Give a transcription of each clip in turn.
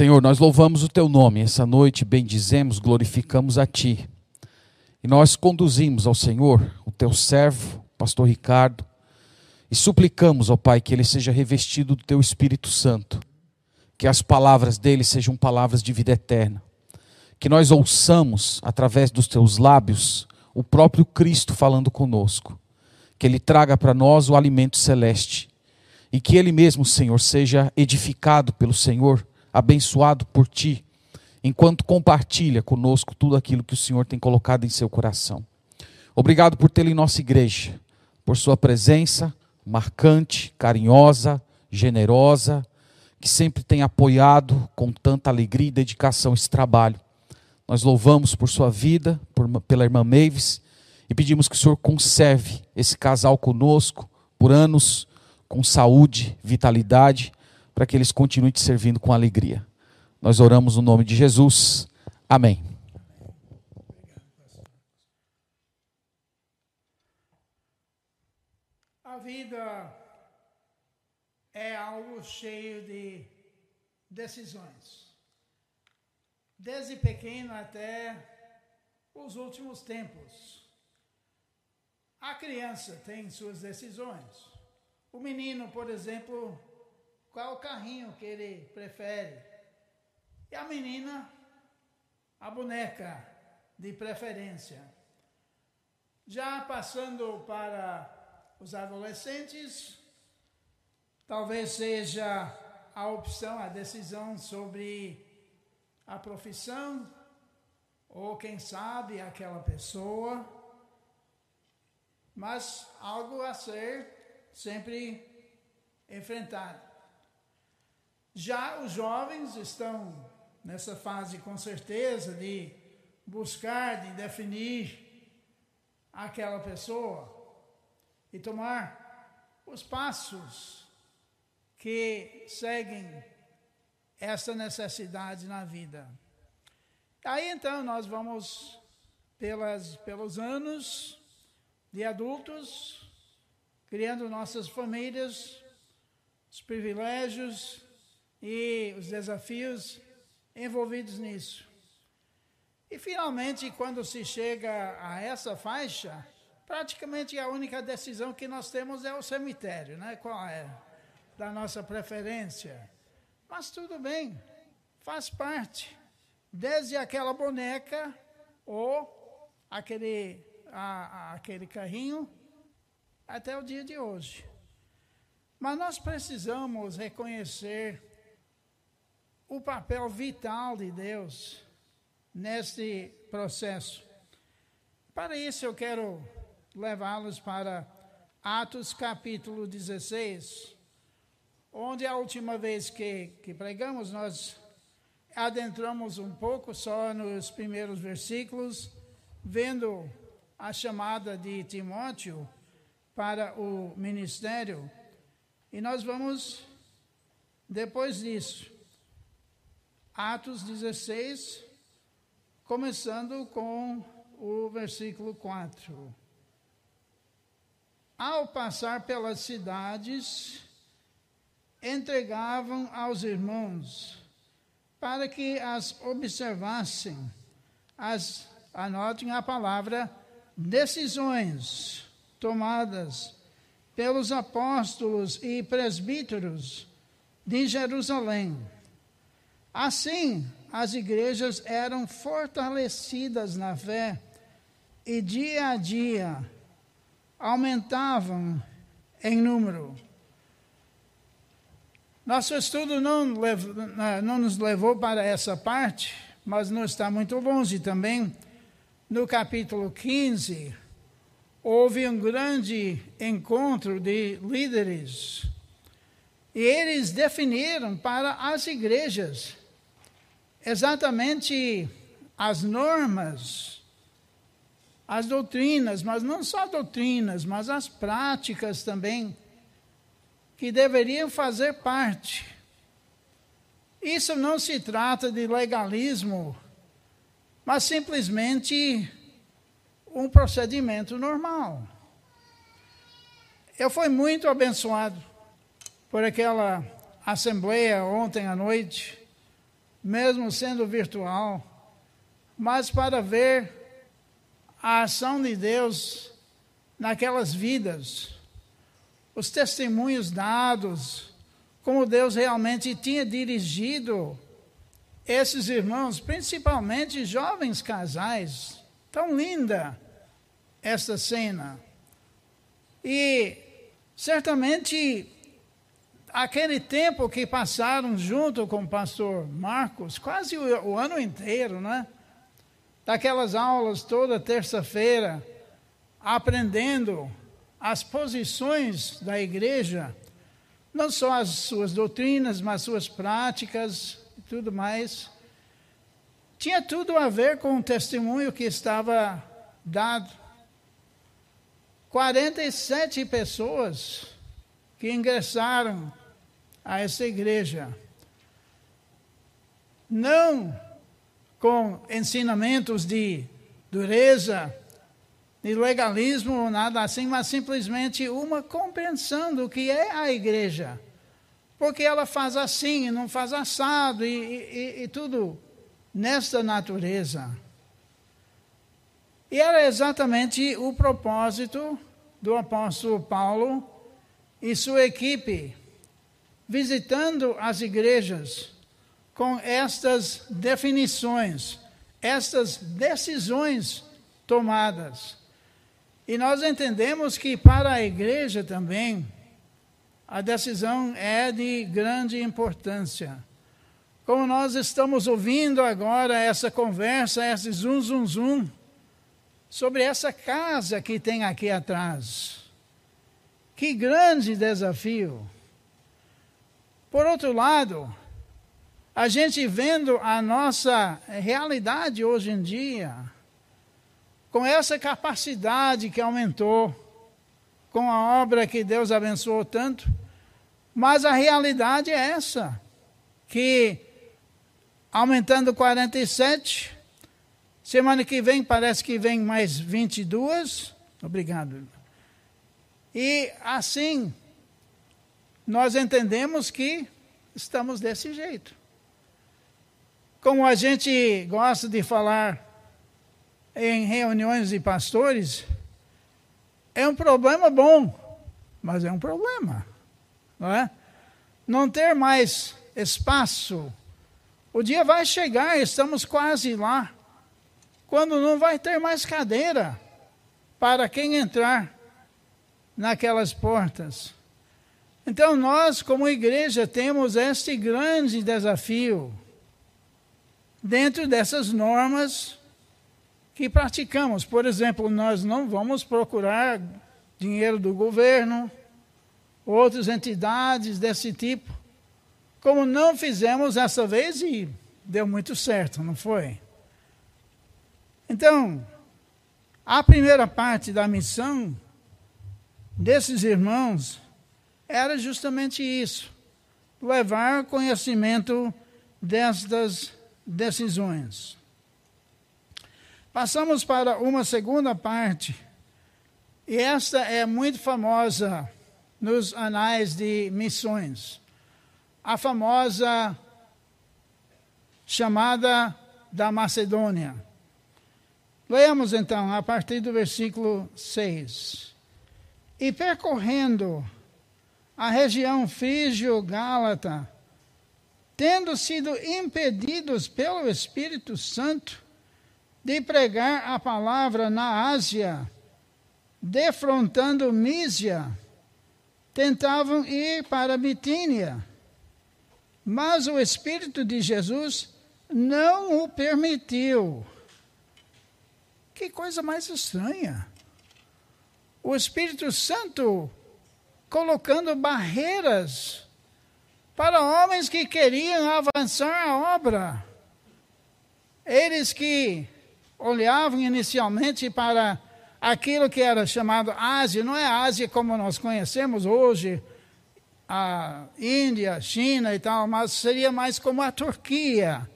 Senhor, nós louvamos o teu nome essa noite, bendizemos, glorificamos a ti. E nós conduzimos ao Senhor, o teu servo, pastor Ricardo, e suplicamos ao Pai que ele seja revestido do teu Espírito Santo, que as palavras dele sejam palavras de vida eterna, que nós ouçamos através dos teus lábios o próprio Cristo falando conosco, que ele traga para nós o alimento celeste e que ele mesmo, Senhor, seja edificado pelo Senhor, abençoado por ti, enquanto compartilha conosco tudo aquilo que o Senhor tem colocado em seu coração. Obrigado por tê-lo em nossa igreja, por sua presença marcante, carinhosa, generosa, que sempre tem apoiado com tanta alegria e dedicação esse trabalho. Nós louvamos por sua vida, por, pela irmã Mavis, e pedimos que o Senhor conserve esse casal conosco por anos, com saúde, vitalidade, para que eles continuem te servindo com alegria. Nós oramos no nome de Jesus. Amém. A vida é algo cheio de decisões. Desde pequeno até os últimos tempos. A criança tem suas decisões. O menino, por exemplo, qual carrinho que ele prefere? E a menina, a boneca de preferência. Já passando para os adolescentes, talvez seja a opção, a decisão sobre a profissão, ou quem sabe aquela pessoa, mas algo a ser sempre enfrentado. Já os jovens estão nessa fase com certeza de buscar, de definir aquela pessoa e tomar os passos que seguem essa necessidade na vida. Aí então nós vamos pelas, pelos anos de adultos, criando nossas famílias, os privilégios e os desafios envolvidos nisso. E finalmente, quando se chega a essa faixa, praticamente a única decisão que nós temos é o cemitério, né? Qual é? Da nossa preferência. Mas tudo bem, faz parte. Desde aquela boneca ou aquele, a, a, aquele carrinho até o dia de hoje. Mas nós precisamos reconhecer o papel vital de Deus neste processo. Para isso, eu quero levá-los para Atos capítulo 16 onde a última vez que, que pregamos, nós adentramos um pouco só nos primeiros versículos, vendo a chamada de Timóteo para o ministério. E nós vamos, depois disso, Atos 16, começando com o versículo 4. Ao passar pelas cidades, entregavam aos irmãos para que as observassem, as anotem a palavra decisões tomadas pelos apóstolos e presbíteros de Jerusalém. Assim, as igrejas eram fortalecidas na fé e dia a dia aumentavam em número. Nosso estudo não, não nos levou para essa parte, mas não está muito longe também. No capítulo 15, houve um grande encontro de líderes. E eles definiram para as igrejas exatamente as normas, as doutrinas, mas não só doutrinas, mas as práticas também que deveriam fazer parte. Isso não se trata de legalismo, mas simplesmente um procedimento normal. Eu fui muito abençoado por aquela assembleia ontem à noite, mesmo sendo virtual, mas para ver a ação de Deus naquelas vidas, os testemunhos dados, como Deus realmente tinha dirigido esses irmãos, principalmente jovens casais. Tão linda esta cena. E certamente aquele tempo que passaram junto com o pastor Marcos, quase o, o ano inteiro, né? Daquelas aulas toda terça-feira, aprendendo as posições da igreja, não só as suas doutrinas, mas suas práticas e tudo mais. Tinha tudo a ver com o testemunho que estava dado. 47 pessoas que ingressaram a essa igreja. Não com ensinamentos de dureza, de legalismo ou nada assim, mas simplesmente uma compreensão do que é a igreja. Porque ela faz assim e não faz assado e, e, e tudo nesta natureza. E era exatamente o propósito do apóstolo Paulo e sua equipe visitando as igrejas com estas definições, estas decisões tomadas. E nós entendemos que para a igreja também a decisão é de grande importância. Como nós estamos ouvindo agora essa conversa, esse zum zum zum sobre essa casa que tem aqui atrás. Que grande desafio! Por outro lado, a gente vendo a nossa realidade hoje em dia, com essa capacidade que aumentou, com a obra que Deus abençoou tanto, mas a realidade é essa, que aumentando 47, semana que vem parece que vem mais 22, obrigado. E assim, nós entendemos que estamos desse jeito. Como a gente gosta de falar em reuniões de pastores, é um problema bom, mas é um problema, não é? Não ter mais espaço. O dia vai chegar, estamos quase lá, quando não vai ter mais cadeira para quem entrar naquelas portas. Então, nós, como igreja, temos este grande desafio dentro dessas normas que praticamos. Por exemplo, nós não vamos procurar dinheiro do governo, outras entidades desse tipo, como não fizemos essa vez e deu muito certo, não foi? Então, a primeira parte da missão desses irmãos era justamente isso: levar conhecimento destas decisões. Passamos para uma segunda parte, e esta é muito famosa nos anais de missões. A famosa chamada da Macedônia. Leamos então a partir do versículo 6. E percorrendo a região frígio-gálata, tendo sido impedidos pelo Espírito Santo de pregar a palavra na Ásia, defrontando Mísia, tentavam ir para Bitínia, mas o Espírito de Jesus não o permitiu. Que coisa mais estranha. O Espírito Santo colocando barreiras para homens que queriam avançar a obra. Eles que olhavam inicialmente para aquilo que era chamado Ásia, não é Ásia como nós conhecemos hoje, a Índia, China e tal, mas seria mais como a Turquia,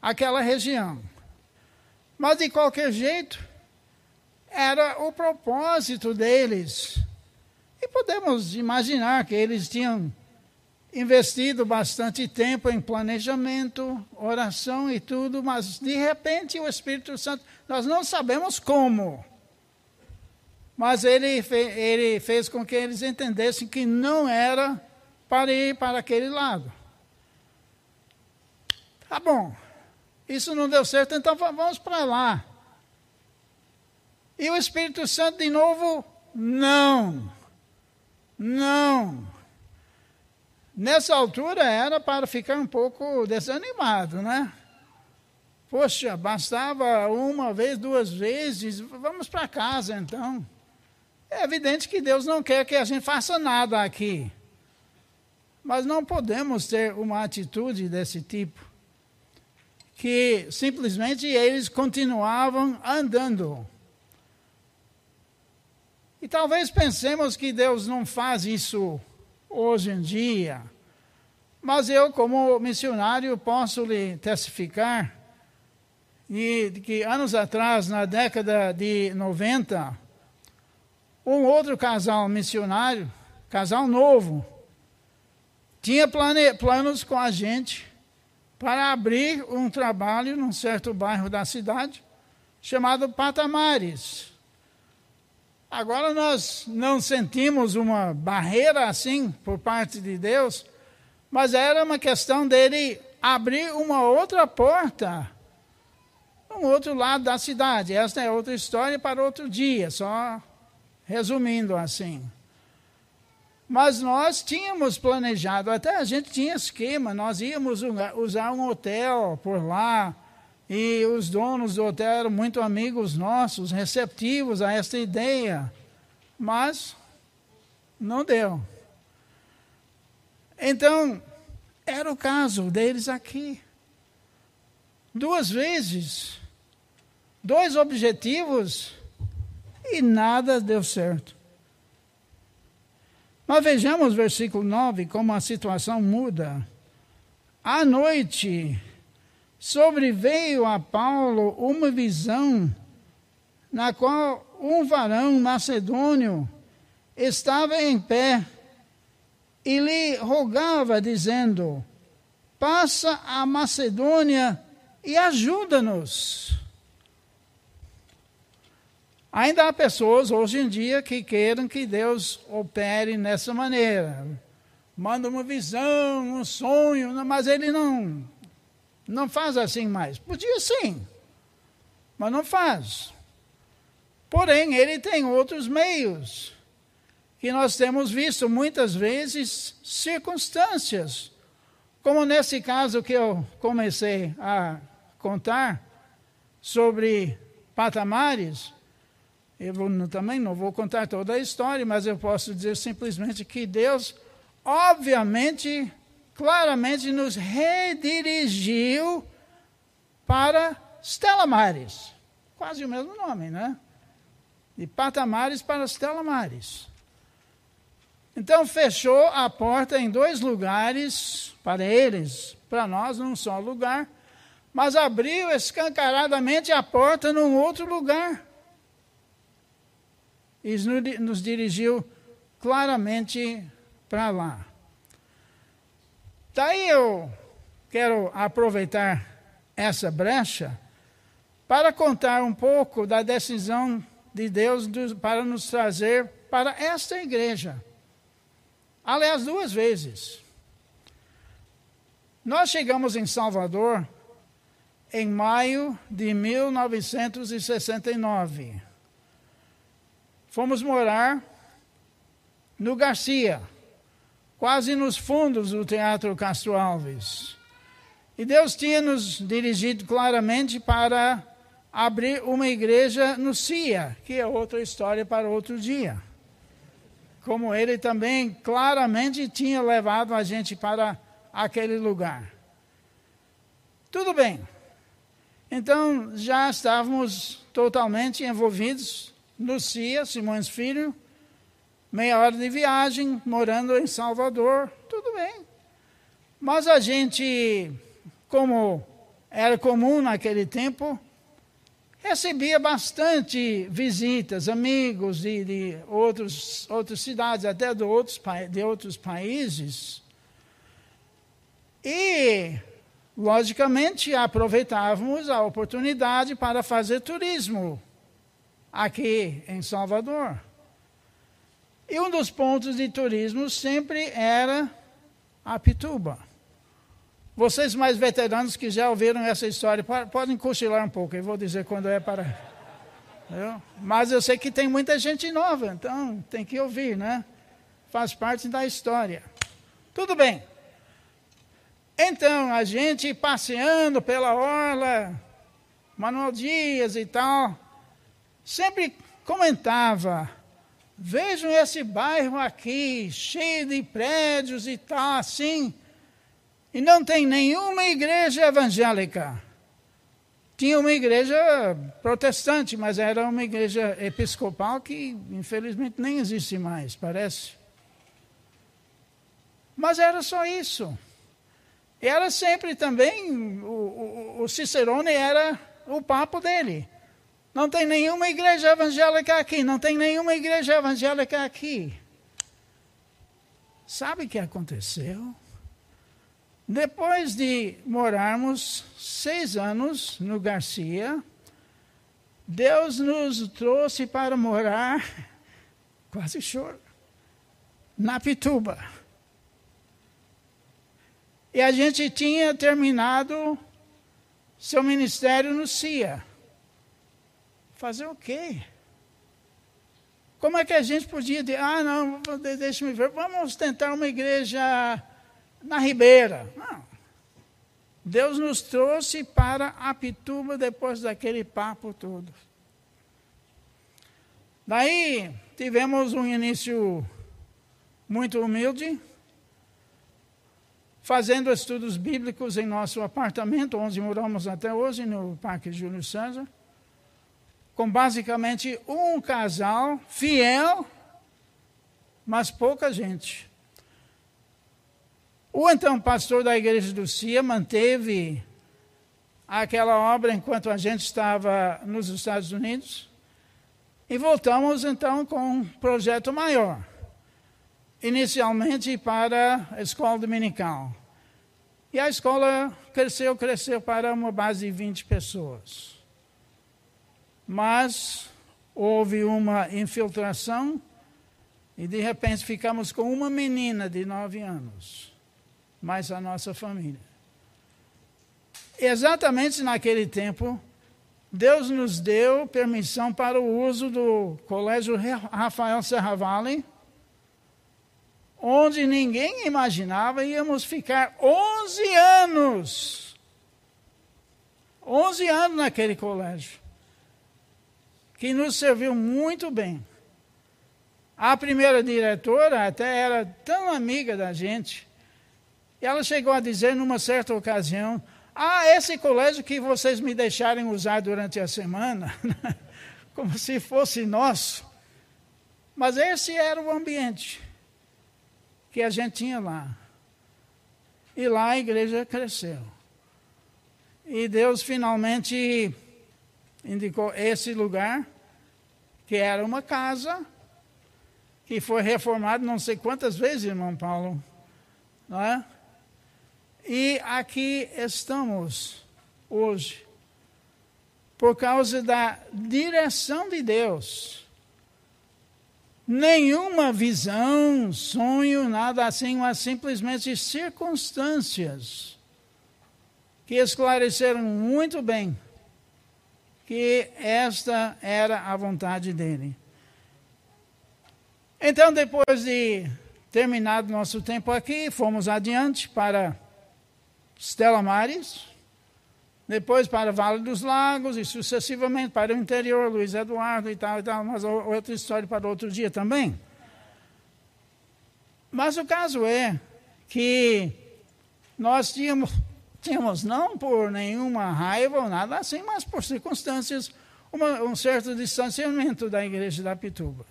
aquela região. Mas de qualquer jeito, era o propósito deles e podemos imaginar que eles tinham investido bastante tempo em planejamento, oração e tudo, mas de repente o Espírito Santo, nós não sabemos como, mas ele, ele fez com que eles entendessem que não era para ir para aquele lado. Tá bom, isso não deu certo, então vamos para lá. E o Espírito Santo de novo, não, não. Nessa altura era para ficar um pouco desanimado, né? Poxa, bastava uma vez, duas vezes, vamos para casa então. É evidente que Deus não quer que a gente faça nada aqui. Mas não podemos ter uma atitude desse tipo. Que simplesmente eles continuavam andando. E talvez pensemos que Deus não faz isso hoje em dia. Mas eu, como missionário, posso lhe testificar e que anos atrás, na década de 90, um outro casal missionário, casal novo, tinha plane, planos com a gente para abrir um trabalho num certo bairro da cidade chamado Patamares. Agora nós não sentimos uma barreira assim por parte de Deus, mas era uma questão dele abrir uma outra porta, um outro lado da cidade. Esta é outra história para outro dia, só resumindo assim. Mas nós tínhamos planejado, até a gente tinha esquema, nós íamos usar um hotel por lá, e os donos do hotel eram muito amigos nossos, receptivos a esta ideia. Mas não deu. Então, era o caso deles aqui. Duas vezes, dois objetivos e nada deu certo. Mas vejamos versículo 9, como a situação muda. À noite, sobreveio a Paulo uma visão, na qual um varão macedônio estava em pé e lhe rogava, dizendo: Passa a Macedônia e ajuda-nos. Ainda há pessoas hoje em dia que querem que Deus opere nessa maneira. Manda uma visão, um sonho, mas ele não não faz assim mais. Podia sim, mas não faz. Porém, ele tem outros meios que nós temos visto muitas vezes circunstâncias, como nesse caso que eu comecei a contar sobre patamares. Eu também não vou contar toda a história, mas eu posso dizer simplesmente que Deus, obviamente, claramente nos redirigiu para Stella Maris. Quase o mesmo nome, né? De patamares para Stella Maris. Então fechou a porta em dois lugares para eles, para nós num só lugar, mas abriu escancaradamente a porta num outro lugar e nos dirigiu claramente para lá. Daí eu quero aproveitar essa brecha para contar um pouco da decisão de Deus para nos trazer para esta igreja. Aliás, duas vezes. Nós chegamos em Salvador em maio de 1969. Fomos morar no Garcia, quase nos fundos do Teatro Castro Alves. E Deus tinha nos dirigido claramente para abrir uma igreja no CIA, que é outra história para outro dia. Como ele também claramente tinha levado a gente para aquele lugar. Tudo bem. Então já estávamos totalmente envolvidos no CIA, Simões Filho, meia hora de viagem, morando em Salvador, tudo bem. Mas a gente, como era comum naquele tempo, recebia bastante visitas, amigos de, de outros, outras cidades, até de outros, de outros países. E, logicamente, aproveitávamos a oportunidade para fazer turismo aqui em Salvador. E um dos pontos de turismo sempre era a Pituba. Vocês mais veteranos que já ouviram essa história, podem cochilar um pouco, eu vou dizer quando é para. Mas eu sei que tem muita gente nova, então tem que ouvir, né? Faz parte da história. Tudo bem. Então, a gente passeando pela orla, Manuel Dias e tal, sempre comentava: vejam esse bairro aqui, cheio de prédios e tal, assim, e não tem nenhuma igreja evangélica. Tinha uma igreja protestante, mas era uma igreja episcopal que, infelizmente, nem existe mais, parece. Mas era só isso. E era sempre também, o, o, o Cicerone era o papo dele. Não tem nenhuma igreja evangélica aqui, não tem nenhuma igreja evangélica aqui. Sabe o que aconteceu? Depois de morarmos seis anos no Garcia, Deus nos trouxe para morar, quase choro, na Pituba. E a gente tinha terminado seu ministério no CIA. Fazer o quê? Como é que a gente podia dizer, ah, não, deixa-me ver, vamos tentar uma igreja na Ribeira. Não. Deus nos trouxe para Apituba depois daquele papo todo. Daí tivemos um início muito humilde, fazendo estudos bíblicos em nosso apartamento, onde moramos até hoje, no Parque Júlio César com basicamente um casal fiel, mas pouca gente. O então pastor da igreja do CIA manteve aquela obra enquanto a gente estava nos Estados Unidos. E voltamos então com um projeto maior. Inicialmente para a escola dominical. E a escola cresceu, cresceu para uma base de 20 pessoas mas houve uma infiltração e de repente ficamos com uma menina de nove anos, mais a nossa família. Exatamente naquele tempo, Deus nos deu permissão para o uso do Colégio Rafael Serra Vale, onde ninguém imaginava íamos ficar 11 anos. 11 anos naquele colégio que nos serviu muito bem. A primeira diretora até era tão amiga da gente, ela chegou a dizer numa certa ocasião: Ah, esse colégio que vocês me deixarem usar durante a semana, como se fosse nosso. Mas esse era o ambiente que a gente tinha lá. E lá a igreja cresceu. E Deus finalmente indicou esse lugar, que era uma casa, que foi reformado não sei quantas vezes, irmão Paulo. Não é? E aqui estamos hoje, por causa da direção de Deus. Nenhuma visão, sonho, nada assim, mas simplesmente circunstâncias que esclareceram muito bem que esta era a vontade dele. Então, depois de terminado nosso tempo aqui, fomos adiante para Stella Maris, depois para Vale dos Lagos e sucessivamente para o interior, Luiz Eduardo e tal e tal, mas outra história para outro dia também. Mas o caso é que nós tínhamos Tínhamos não por nenhuma raiva ou nada assim, mas por circunstâncias, uma, um certo distanciamento da igreja da Pituba.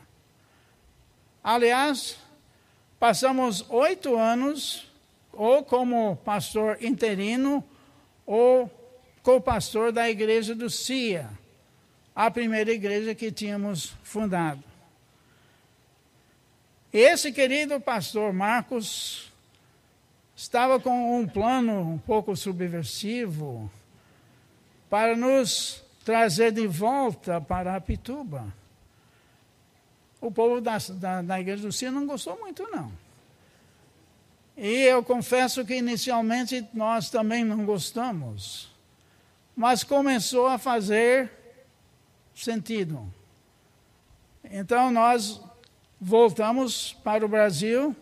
Aliás, passamos oito anos, ou como pastor interino, ou co-pastor da igreja do CIA, a primeira igreja que tínhamos fundado. Esse querido pastor Marcos estava com um plano um pouco subversivo para nos trazer de volta para a Pituba. O povo da, da, da Igreja do Cio não gostou muito, não. E eu confesso que inicialmente nós também não gostamos. Mas começou a fazer sentido. Então nós voltamos para o Brasil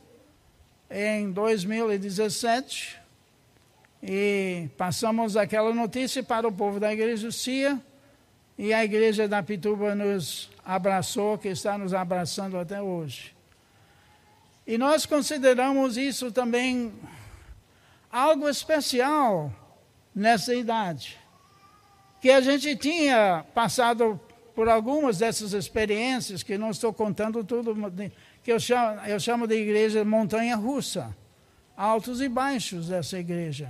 em 2017 e passamos aquela notícia para o povo da Igreja Cia e a Igreja da Pituba nos abraçou, que está nos abraçando até hoje. E nós consideramos isso também algo especial nessa idade. Que a gente tinha passado por algumas dessas experiências, que não estou contando tudo, que eu chamo, eu chamo de igreja montanha russa, altos e baixos dessa igreja.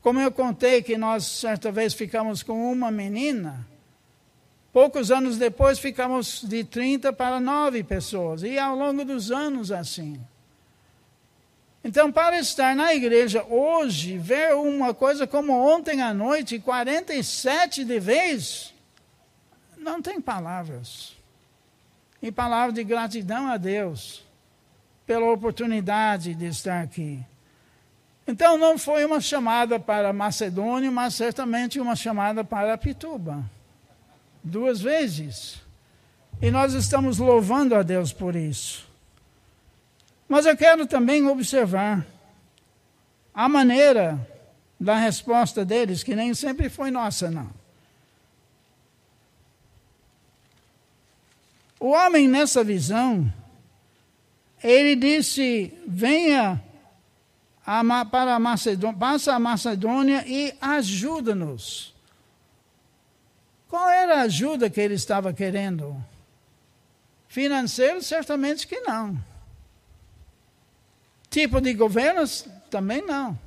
Como eu contei que nós certa vez ficamos com uma menina, Poucos anos depois ficamos de 30 para 9 pessoas, e ao longo dos anos assim. Então, para estar na igreja hoje, ver uma coisa como ontem à noite, 47 de vez, não tem palavras. E palavra de gratidão a Deus pela oportunidade de estar aqui. Então, não foi uma chamada para Macedônia, mas certamente uma chamada para Pituba duas vezes. E nós estamos louvando a Deus por isso. Mas eu quero também observar a maneira da resposta deles, que nem sempre foi nossa, não. O homem nessa visão, ele disse: venha para a Macedônia, passa a Macedônia e ajuda-nos. Qual era a ajuda que ele estava querendo? Financeiro, certamente que não. Tipo de governos, também não.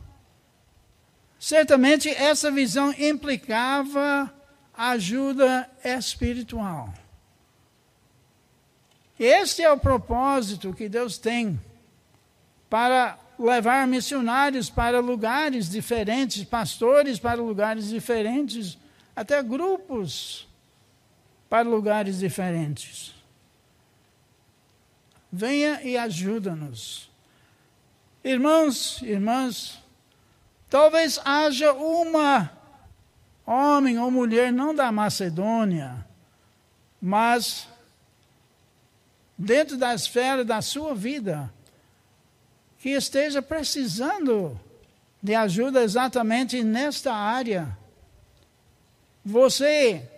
Certamente essa visão implicava ajuda espiritual. Este é o propósito que Deus tem para levar missionários para lugares diferentes, pastores para lugares diferentes, até grupos para lugares diferentes. Venha e ajuda-nos. Irmãos, irmãs, talvez haja uma homem ou mulher, não da Macedônia, mas dentro da esfera da sua vida, que esteja precisando de ajuda exatamente nesta área você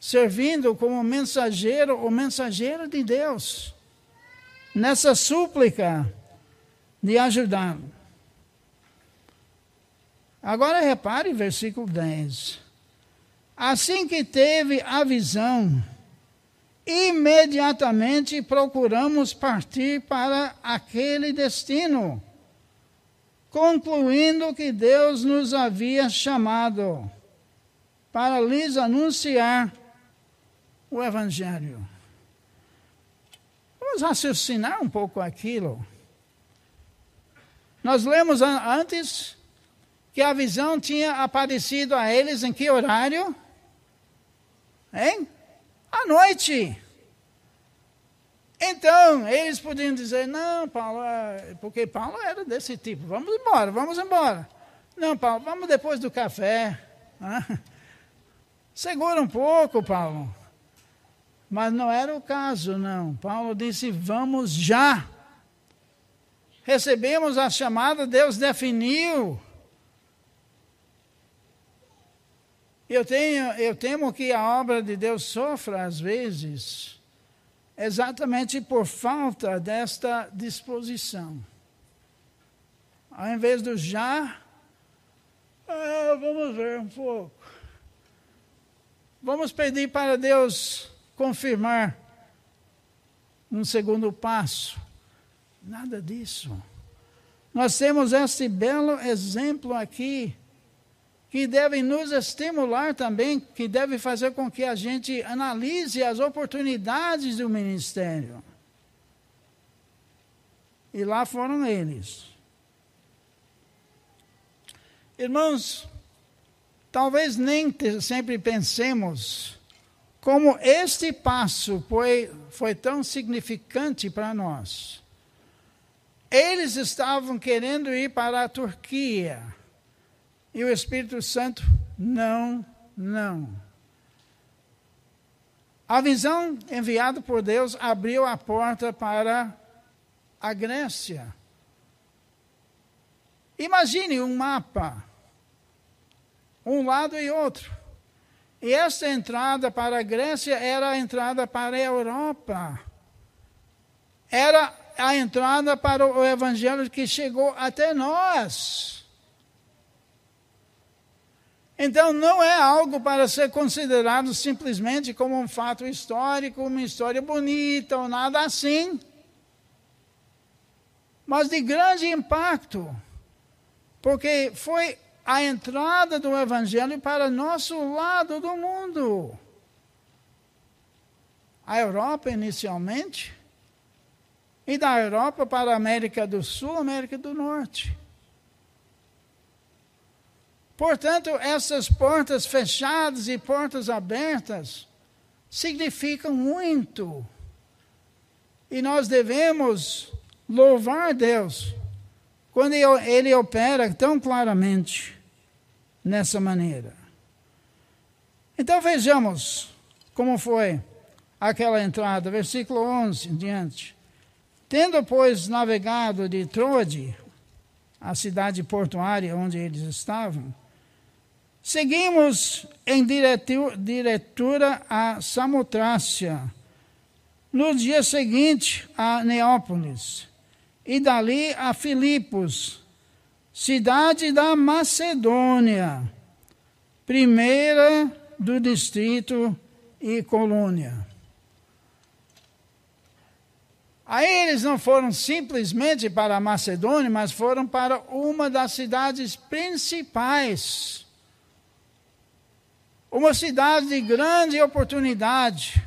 servindo como mensageiro ou mensageira de Deus, nessa súplica de ajudá-lo. Agora repare versículo 10. Assim que teve a visão, imediatamente procuramos partir para aquele destino, concluindo que Deus nos havia chamado para lhes anunciar o Evangelho. Vamos raciocinar um pouco aquilo. Nós lemos antes que a visão tinha aparecido a eles em que horário? Hein? À noite. Então, eles podiam dizer, não, Paulo, é, porque Paulo era desse tipo, vamos embora, vamos embora. Não, Paulo, vamos depois do café. Segura um pouco, Paulo. Mas não era o caso, não. Paulo disse: vamos já. Recebemos a chamada, Deus definiu. Eu, tenho, eu temo que a obra de Deus sofra, às vezes, exatamente por falta desta disposição. Ao invés do já, ah, vamos ver um pouco. Vamos pedir para Deus confirmar um segundo passo. Nada disso. Nós temos este belo exemplo aqui, que deve nos estimular também, que deve fazer com que a gente analise as oportunidades do ministério. E lá foram eles. Irmãos, talvez nem sempre pensemos como este passo foi, foi tão significante para nós. Eles estavam querendo ir para a Turquia. E o Espírito Santo, não, não. A visão enviada por Deus abriu a porta para a Grécia. Imagine um mapa, um lado e outro. E esta entrada para a Grécia era a entrada para a Europa. Era a entrada para o evangelho que chegou até nós. Então não é algo para ser considerado simplesmente como um fato histórico, uma história bonita ou nada assim, mas de grande impacto, porque foi a entrada do evangelho para nosso lado do mundo. A Europa inicialmente, e da Europa para a América do Sul, América do Norte. Portanto, essas portas fechadas e portas abertas significam muito. E nós devemos louvar Deus quando Ele opera tão claramente nessa maneira. Então vejamos como foi aquela entrada, versículo 11 em diante. Tendo, pois, navegado de Troade, a cidade portuária onde eles estavam, seguimos em diretura a Samotrácia, no dia seguinte a Neópolis, e dali a Filipos, cidade da Macedônia, primeira do distrito e colônia. Aí eles não foram simplesmente para a Macedônia, mas foram para uma das cidades principais. Uma cidade de grande oportunidade.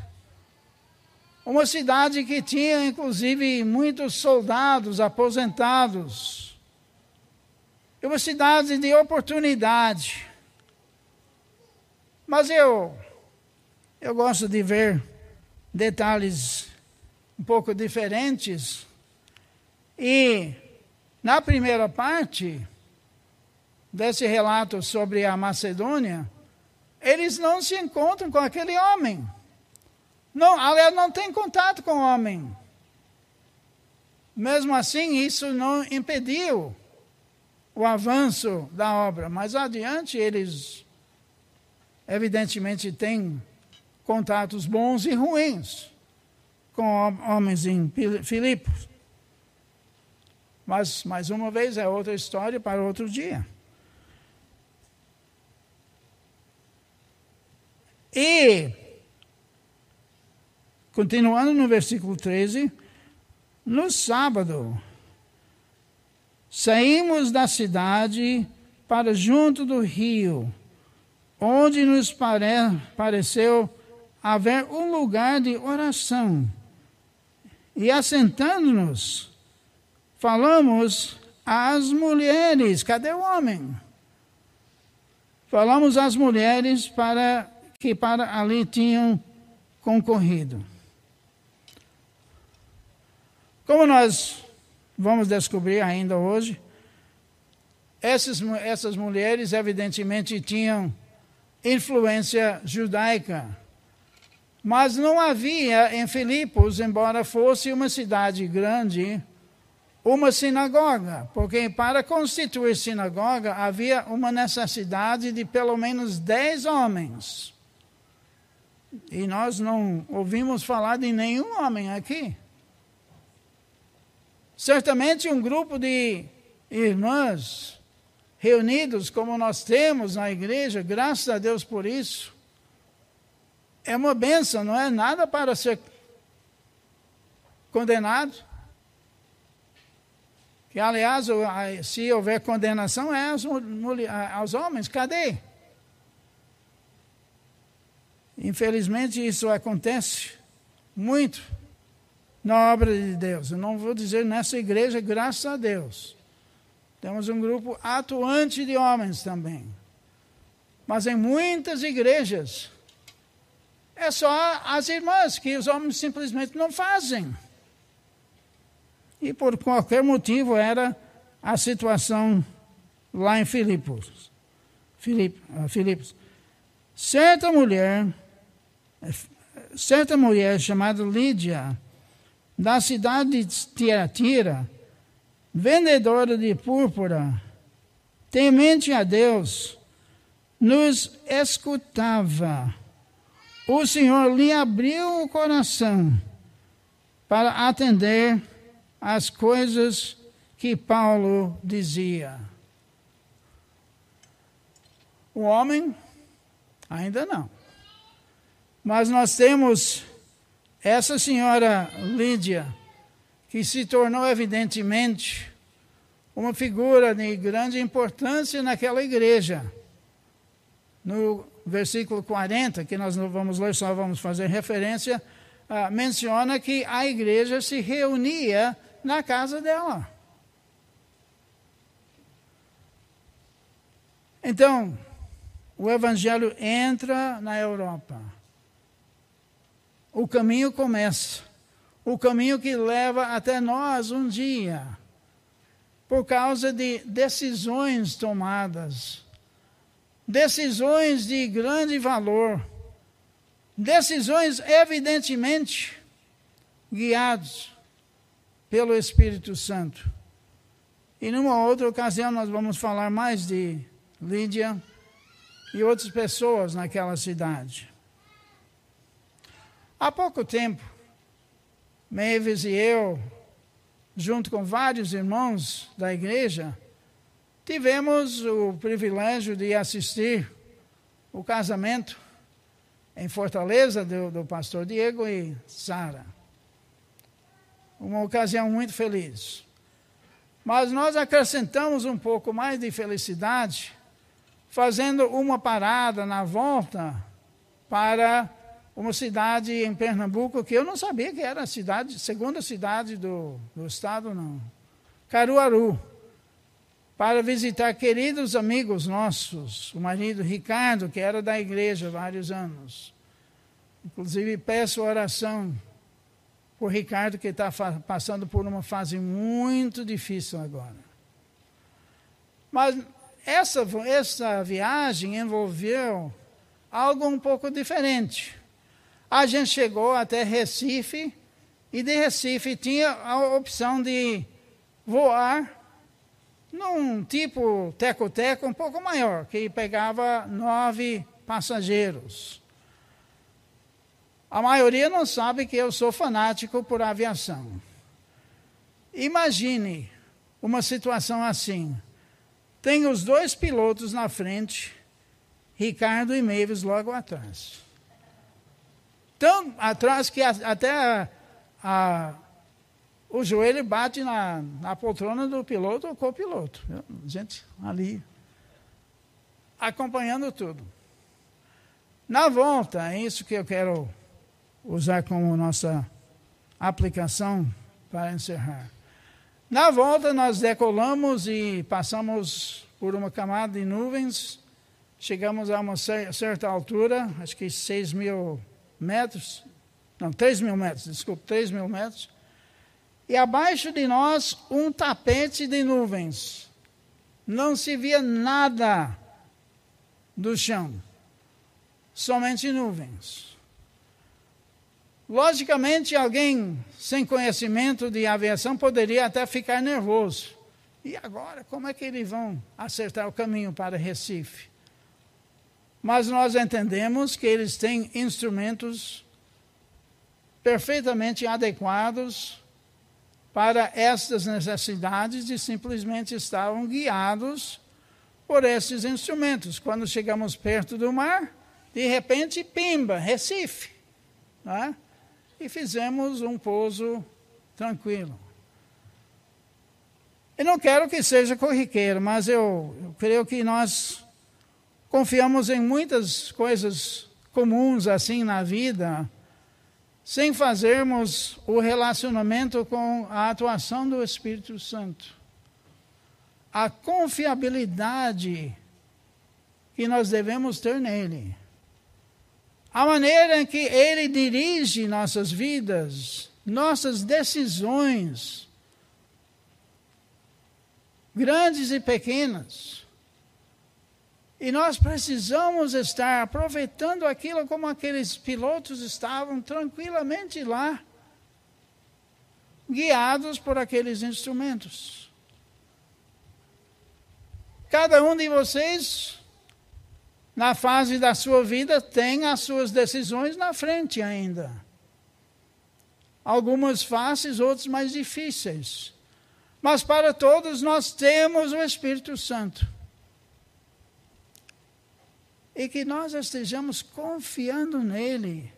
Uma cidade que tinha, inclusive, muitos soldados aposentados. Uma cidade de oportunidade. Mas eu, eu gosto de ver detalhes um pouco diferentes. E na primeira parte desse relato sobre a Macedônia, eles não se encontram com aquele homem. Não, aliás, não tem contato com o homem. Mesmo assim, isso não impediu o avanço da obra. Mais adiante, eles, evidentemente, têm contatos bons e ruins com homens em Filipos. Mas, mais uma vez, é outra história para outro dia. E, continuando no versículo 13, no sábado, saímos da cidade para junto do rio, onde nos pare, pareceu haver um lugar de oração e assentando-nos, falamos às mulheres, cadê o homem? Falamos às mulheres para que para ali tinham concorrido. Como nós vamos descobrir ainda hoje, essas, essas mulheres evidentemente tinham influência judaica mas não havia em Filipos, embora fosse uma cidade grande, uma sinagoga, porque para constituir sinagoga havia uma necessidade de pelo menos dez homens. E nós não ouvimos falar de nenhum homem aqui. Certamente um grupo de irmãs reunidos como nós temos na igreja, graças a Deus por isso, é uma benção, não é nada para ser condenado. Que, aliás, se houver condenação, é aos, aos homens. Cadê? Infelizmente, isso acontece muito na obra de Deus. Eu não vou dizer nessa igreja, graças a Deus. Temos um grupo atuante de homens também. Mas em muitas igrejas, é só as irmãs que os homens simplesmente não fazem. E por qualquer motivo era a situação lá em Filipos. Filip, ah, Filipos. Certa mulher, certa mulher chamada Lídia, da cidade de Tiatira, vendedora de púrpura, temente a Deus, nos escutava. O Senhor lhe abriu o coração para atender às coisas que Paulo dizia. O homem, ainda não. Mas nós temos essa senhora Lídia, que se tornou evidentemente uma figura de grande importância naquela igreja. No versículo 40, que nós não vamos ler, só vamos fazer referência, uh, menciona que a igreja se reunia na casa dela. Então, o evangelho entra na Europa. O caminho começa. O caminho que leva até nós um dia. Por causa de decisões tomadas. Decisões de grande valor. Decisões, evidentemente, guiados pelo Espírito Santo. E numa outra ocasião nós vamos falar mais de Lídia e outras pessoas naquela cidade. Há pouco tempo, Mavis e eu, junto com vários irmãos da igreja, tivemos o privilégio de assistir o casamento em Fortaleza do, do pastor Diego e Sara. Uma ocasião muito feliz. Mas nós acrescentamos um pouco mais de felicidade fazendo uma parada na volta para uma cidade em Pernambuco que eu não sabia que era a cidade, segunda cidade do, do estado, não. Caruaru. Para visitar queridos amigos nossos, o marido Ricardo, que era da igreja há vários anos. Inclusive, peço oração por Ricardo, que está passando por uma fase muito difícil agora. Mas essa, essa viagem envolveu algo um pouco diferente. A gente chegou até Recife e de Recife tinha a opção de voar num tipo teco-teco um pouco maior, que pegava nove passageiros. A maioria não sabe que eu sou fanático por aviação. Imagine uma situação assim. Tem os dois pilotos na frente, Ricardo e Mavis logo atrás. Tão atrás que até a, a, o joelho bate na, na poltrona do piloto ou copiloto. Gente, ali, acompanhando tudo. Na volta, é isso que eu quero usar como nossa aplicação para encerrar. Na volta, nós decolamos e passamos por uma camada de nuvens, chegamos a uma certa altura, acho que 6 mil metros, não, 3 mil metros, desculpe, 3 mil metros, e abaixo de nós um tapete de nuvens. Não se via nada do chão, somente nuvens. Logicamente, alguém sem conhecimento de aviação poderia até ficar nervoso. E agora, como é que eles vão acertar o caminho para Recife? Mas nós entendemos que eles têm instrumentos perfeitamente adequados para estas necessidades e simplesmente estavam guiados por esses instrumentos. Quando chegamos perto do mar, de repente, pimba, Recife. Não é? e fizemos um pouso tranquilo. Eu não quero que seja corriqueiro, mas eu, eu creio que nós confiamos em muitas coisas comuns assim na vida, sem fazermos o relacionamento com a atuação do Espírito Santo. a confiabilidade que nós devemos ter nele. A maneira em que ele dirige nossas vidas, nossas decisões, grandes e pequenas. E nós precisamos estar aproveitando aquilo como aqueles pilotos estavam tranquilamente lá, guiados por aqueles instrumentos. Cada um de vocês, na fase da sua vida, tem as suas decisões na frente ainda. Algumas fáceis, outras mais difíceis. Mas para todos nós temos o Espírito Santo e que nós estejamos confiando nele,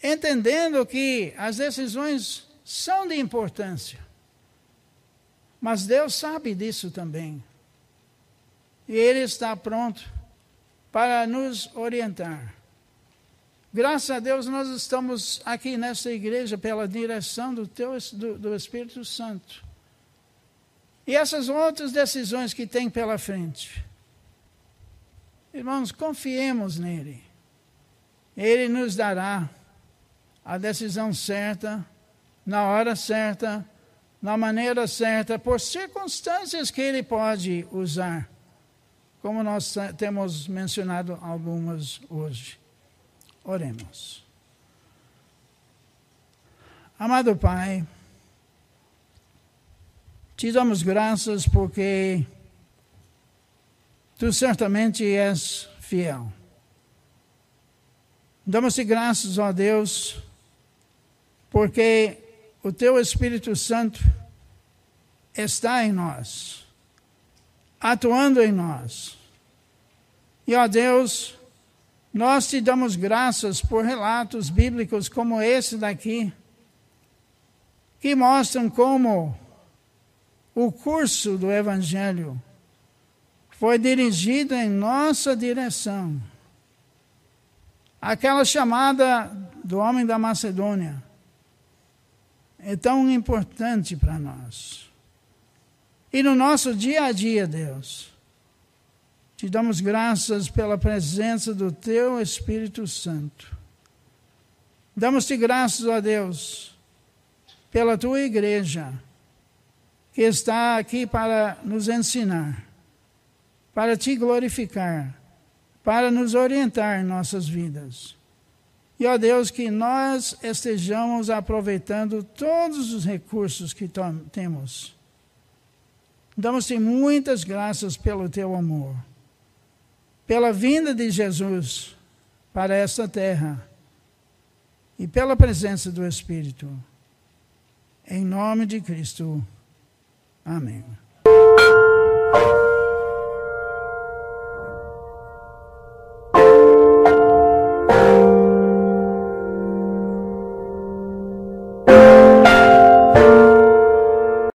entendendo que as decisões são de importância, mas Deus sabe disso também, e Ele está pronto para nos orientar. Graças a Deus nós estamos aqui nessa igreja pela direção do, teu, do, do Espírito Santo. E essas outras decisões que tem pela frente, Irmãos, confiemos nele. Ele nos dará a decisão certa, na hora certa, na maneira certa, por circunstâncias que ele pode usar, como nós temos mencionado algumas hoje. Oremos. Amado Pai, te damos graças porque Tu certamente és fiel. Damos-te graças, ó Deus, porque o Teu Espírito Santo está em nós, atuando em nós. E, ó Deus, nós te damos graças por relatos bíblicos como esse daqui, que mostram como o curso do Evangelho foi dirigido em nossa direção. Aquela chamada do homem da Macedônia é tão importante para nós. E no nosso dia a dia, Deus, te damos graças pela presença do Teu Espírito Santo. Damos-te graças, ó Deus, pela Tua igreja, que está aqui para nos ensinar para te glorificar, para nos orientar em nossas vidas. E, ó Deus, que nós estejamos aproveitando todos os recursos que temos. Damos-te muitas graças pelo teu amor, pela vinda de Jesus para esta terra e pela presença do Espírito. Em nome de Cristo. Amém.